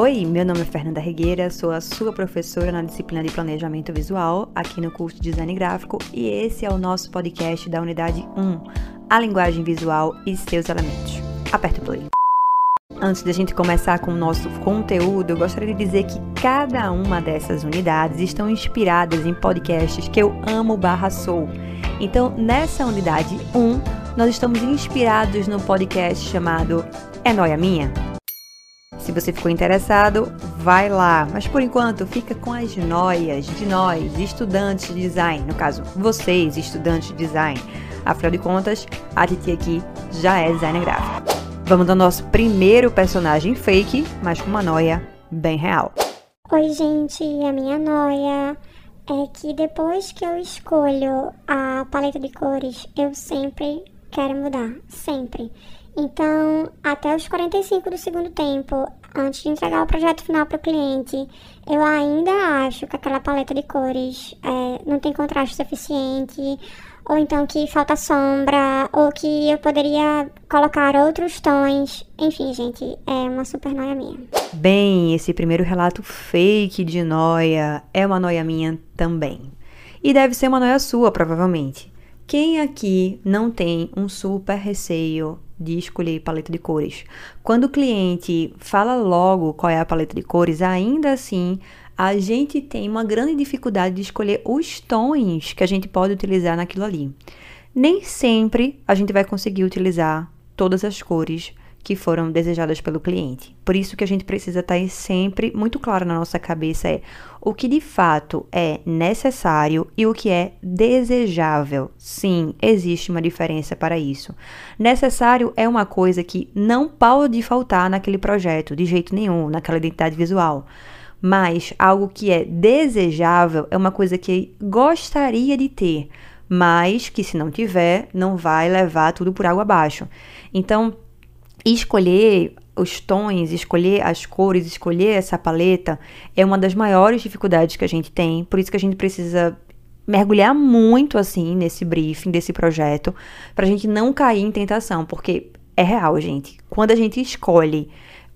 Oi, meu nome é Fernanda Regueira, sou a sua professora na disciplina de Planejamento Visual aqui no curso de Design Gráfico e esse é o nosso podcast da unidade 1, a linguagem visual e seus elementos. Aperta o play. Antes da gente começar com o nosso conteúdo, eu gostaria de dizer que cada uma dessas unidades estão inspiradas em podcasts que eu amo barra sou. Então, nessa unidade 1, nós estamos inspirados no podcast chamado É Noia Minha? Se você ficou interessado, vai lá. Mas por enquanto, fica com as noias de nós, estudantes de design. No caso, vocês, estudantes de design. Afinal de contas, a Titi aqui já é designer gráfico. Vamos ao nosso primeiro personagem fake, mas com uma noia bem real. Oi, gente, a minha noia é que depois que eu escolho a paleta de cores, eu sempre quero mudar. Sempre. Então, até os 45 do segundo tempo, antes de entregar o projeto final para o cliente, eu ainda acho que aquela paleta de cores é, não tem contraste suficiente, ou então que falta sombra, ou que eu poderia colocar outros tons. Enfim, gente, é uma super noia minha. Bem, esse primeiro relato fake de noia é uma noia minha também. E deve ser uma noia sua, provavelmente. Quem aqui não tem um super receio de escolher paleta de cores? Quando o cliente fala logo qual é a paleta de cores, ainda assim a gente tem uma grande dificuldade de escolher os tons que a gente pode utilizar naquilo ali. Nem sempre a gente vai conseguir utilizar todas as cores que foram desejadas pelo cliente. Por isso que a gente precisa estar sempre muito claro na nossa cabeça é o que de fato é necessário e o que é desejável. Sim, existe uma diferença para isso. Necessário é uma coisa que não pode faltar naquele projeto de jeito nenhum, naquela identidade visual. Mas algo que é desejável é uma coisa que gostaria de ter, mas que se não tiver, não vai levar tudo por água abaixo. Então, escolher os tons, escolher as cores, escolher essa paleta é uma das maiores dificuldades que a gente tem. Por isso que a gente precisa mergulhar muito assim nesse briefing desse projeto para a gente não cair em tentação, porque é real, gente. Quando a gente escolhe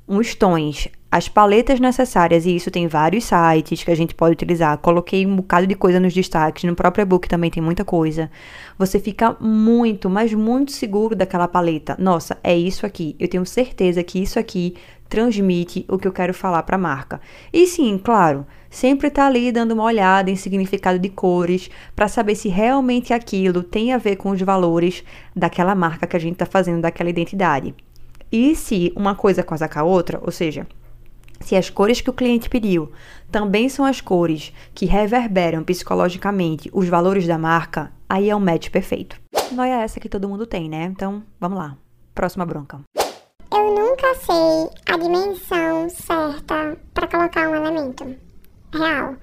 uns tons, as paletas necessárias, e isso tem vários sites que a gente pode utilizar. Coloquei um bocado de coisa nos destaques, no próprio e-book também tem muita coisa. Você fica muito, mas muito seguro daquela paleta. Nossa, é isso aqui. Eu tenho certeza que isso aqui transmite o que eu quero falar para a marca. E sim, claro, sempre tá ali dando uma olhada em significado de cores para saber se realmente aquilo tem a ver com os valores daquela marca que a gente está fazendo, daquela identidade. E se uma coisa casa com a outra, ou seja, se as cores que o cliente pediu também são as cores que reverberam psicologicamente os valores da marca, aí é um match perfeito. Não é essa que todo mundo tem, né? Então, vamos lá. Próxima bronca. Eu nunca sei a dimensão certa para colocar um elemento. Real.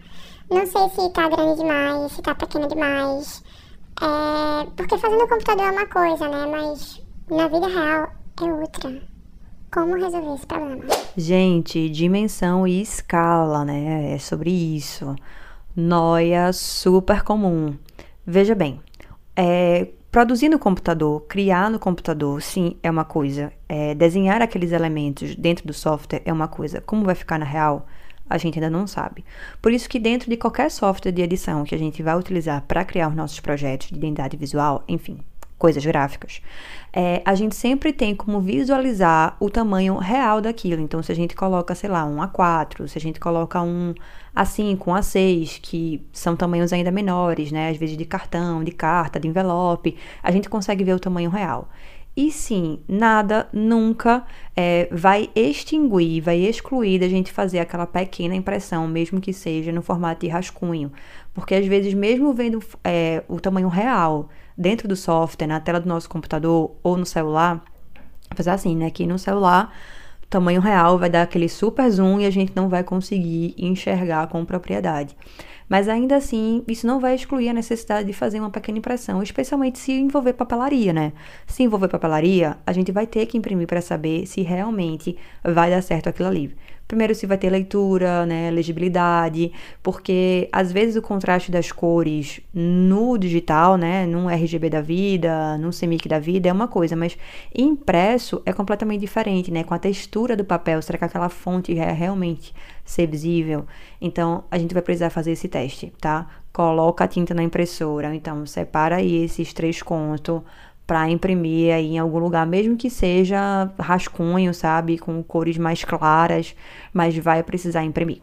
Não sei se tá grande demais, se tá pequeno demais. É... Porque fazer no computador é uma coisa, né? Mas na vida real é outra. Como resolver esse problema? Gente, dimensão e escala, né? É sobre isso. Noia super comum. Veja bem, é, produzir no computador, criar no computador, sim, é uma coisa. É, desenhar aqueles elementos dentro do software é uma coisa. Como vai ficar na real? A gente ainda não sabe. Por isso que dentro de qualquer software de edição que a gente vai utilizar para criar os nossos projetos de identidade visual, enfim, coisas gráficas, é, a gente sempre tem como visualizar o tamanho real daquilo. Então, se a gente coloca, sei lá, um A4, se a gente coloca um A5, um A6, que são tamanhos ainda menores, né? Às vezes de cartão, de carta, de envelope, a gente consegue ver o tamanho real. E sim, nada nunca é, vai extinguir, vai excluir da gente fazer aquela pequena impressão, mesmo que seja no formato de rascunho. Porque às vezes, mesmo vendo é, o tamanho real dentro do software, na tela do nosso computador ou no celular, apesar assim, né? Que no celular, tamanho real vai dar aquele super zoom e a gente não vai conseguir enxergar com propriedade. Mas ainda assim, isso não vai excluir a necessidade de fazer uma pequena impressão, especialmente se envolver papelaria, né? Se envolver papelaria, a gente vai ter que imprimir para saber se realmente vai dar certo aquilo ali. Primeiro, se vai ter leitura, né, legibilidade, porque às vezes o contraste das cores no digital, né, num RGB da vida, num CMYK da vida é uma coisa, mas impresso é completamente diferente, né, com a textura do papel, será que aquela fonte é realmente ser visível? Então, a gente vai precisar fazer esse teste, tá? Coloca a tinta na impressora, então separa aí esses três contos, para imprimir aí em algum lugar, mesmo que seja rascunho, sabe, com cores mais claras, mas vai precisar imprimir.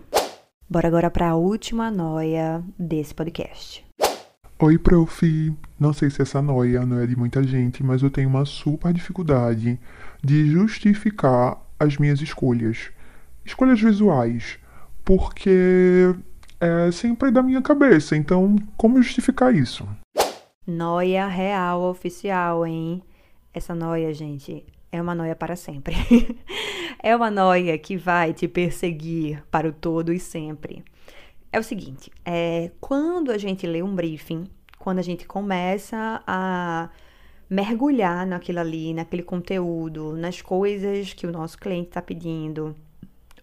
Bora agora para a última noia desse podcast. Oi, prof. Não sei se essa noia não é de muita gente, mas eu tenho uma super dificuldade de justificar as minhas escolhas. Escolhas visuais. Porque é sempre da minha cabeça. Então, como justificar isso? Noia real oficial, hein? Essa noia, gente, é uma noia para sempre. é uma noia que vai te perseguir para o todo e sempre. É o seguinte, é, quando a gente lê um briefing, quando a gente começa a mergulhar naquilo ali, naquele conteúdo, nas coisas que o nosso cliente está pedindo,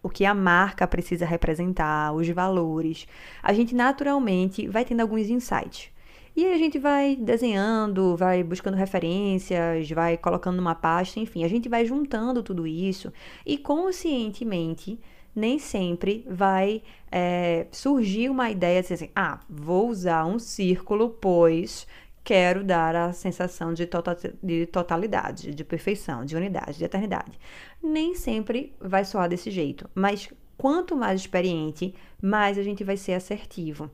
o que a marca precisa representar, os valores, a gente naturalmente vai tendo alguns insights. E aí a gente vai desenhando, vai buscando referências, vai colocando numa pasta, enfim, a gente vai juntando tudo isso e conscientemente nem sempre vai é, surgir uma ideia de assim, ah, vou usar um círculo, pois quero dar a sensação de, total, de totalidade, de perfeição, de unidade, de eternidade. Nem sempre vai soar desse jeito, mas quanto mais experiente, mais a gente vai ser assertivo.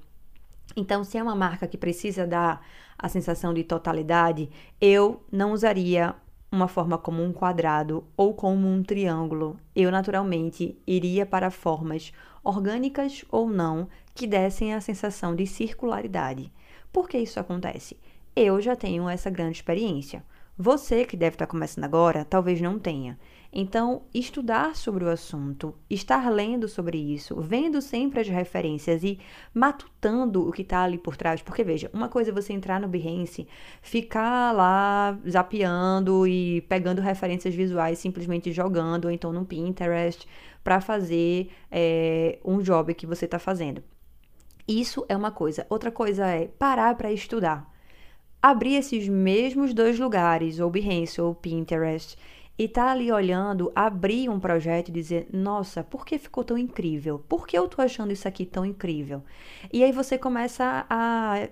Então, se é uma marca que precisa dar a sensação de totalidade, eu não usaria uma forma como um quadrado ou como um triângulo. Eu naturalmente iria para formas orgânicas ou não que dessem a sensação de circularidade. Por que isso acontece? Eu já tenho essa grande experiência. Você que deve estar começando agora, talvez não tenha. Então, estudar sobre o assunto, estar lendo sobre isso, vendo sempre as referências e matutando o que está ali por trás. Porque, veja, uma coisa é você entrar no Behance, ficar lá zapeando e pegando referências visuais, simplesmente jogando, ou então no Pinterest, para fazer é, um job que você está fazendo. Isso é uma coisa. Outra coisa é parar para estudar. Abrir esses mesmos dois lugares, ou Behance ou Pinterest, e tá ali olhando, abrir um projeto e dizer: Nossa, por que ficou tão incrível? Por que eu tô achando isso aqui tão incrível? E aí você começa a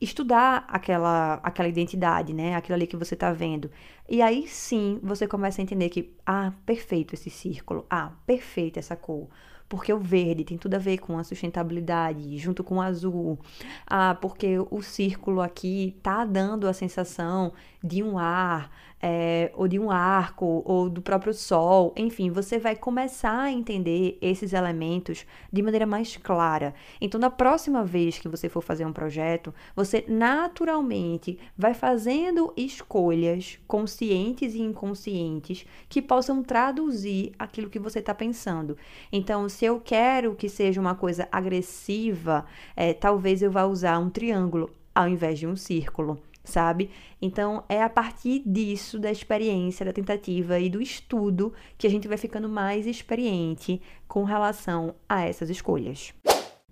estudar aquela, aquela identidade, né? Aquilo ali que você tá vendo. E aí sim você começa a entender que, ah, perfeito esse círculo, ah, perfeita essa cor porque o verde tem tudo a ver com a sustentabilidade, junto com o azul. Ah, porque o círculo aqui tá dando a sensação de um ar, é, ou de um arco, ou do próprio sol. Enfim, você vai começar a entender esses elementos de maneira mais clara. Então, na próxima vez que você for fazer um projeto, você naturalmente vai fazendo escolhas conscientes e inconscientes que possam traduzir aquilo que você está pensando. Então, se eu quero que seja uma coisa agressiva, é, talvez eu vá usar um triângulo ao invés de um círculo sabe? Então é a partir disso, da experiência, da tentativa e do estudo que a gente vai ficando mais experiente com relação a essas escolhas.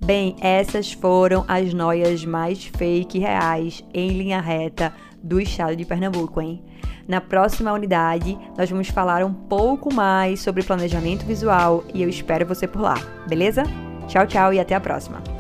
Bem, essas foram as noias mais fake reais em linha reta do estado de Pernambuco, hein? Na próxima unidade, nós vamos falar um pouco mais sobre planejamento visual e eu espero você por lá, beleza? Tchau, tchau e até a próxima!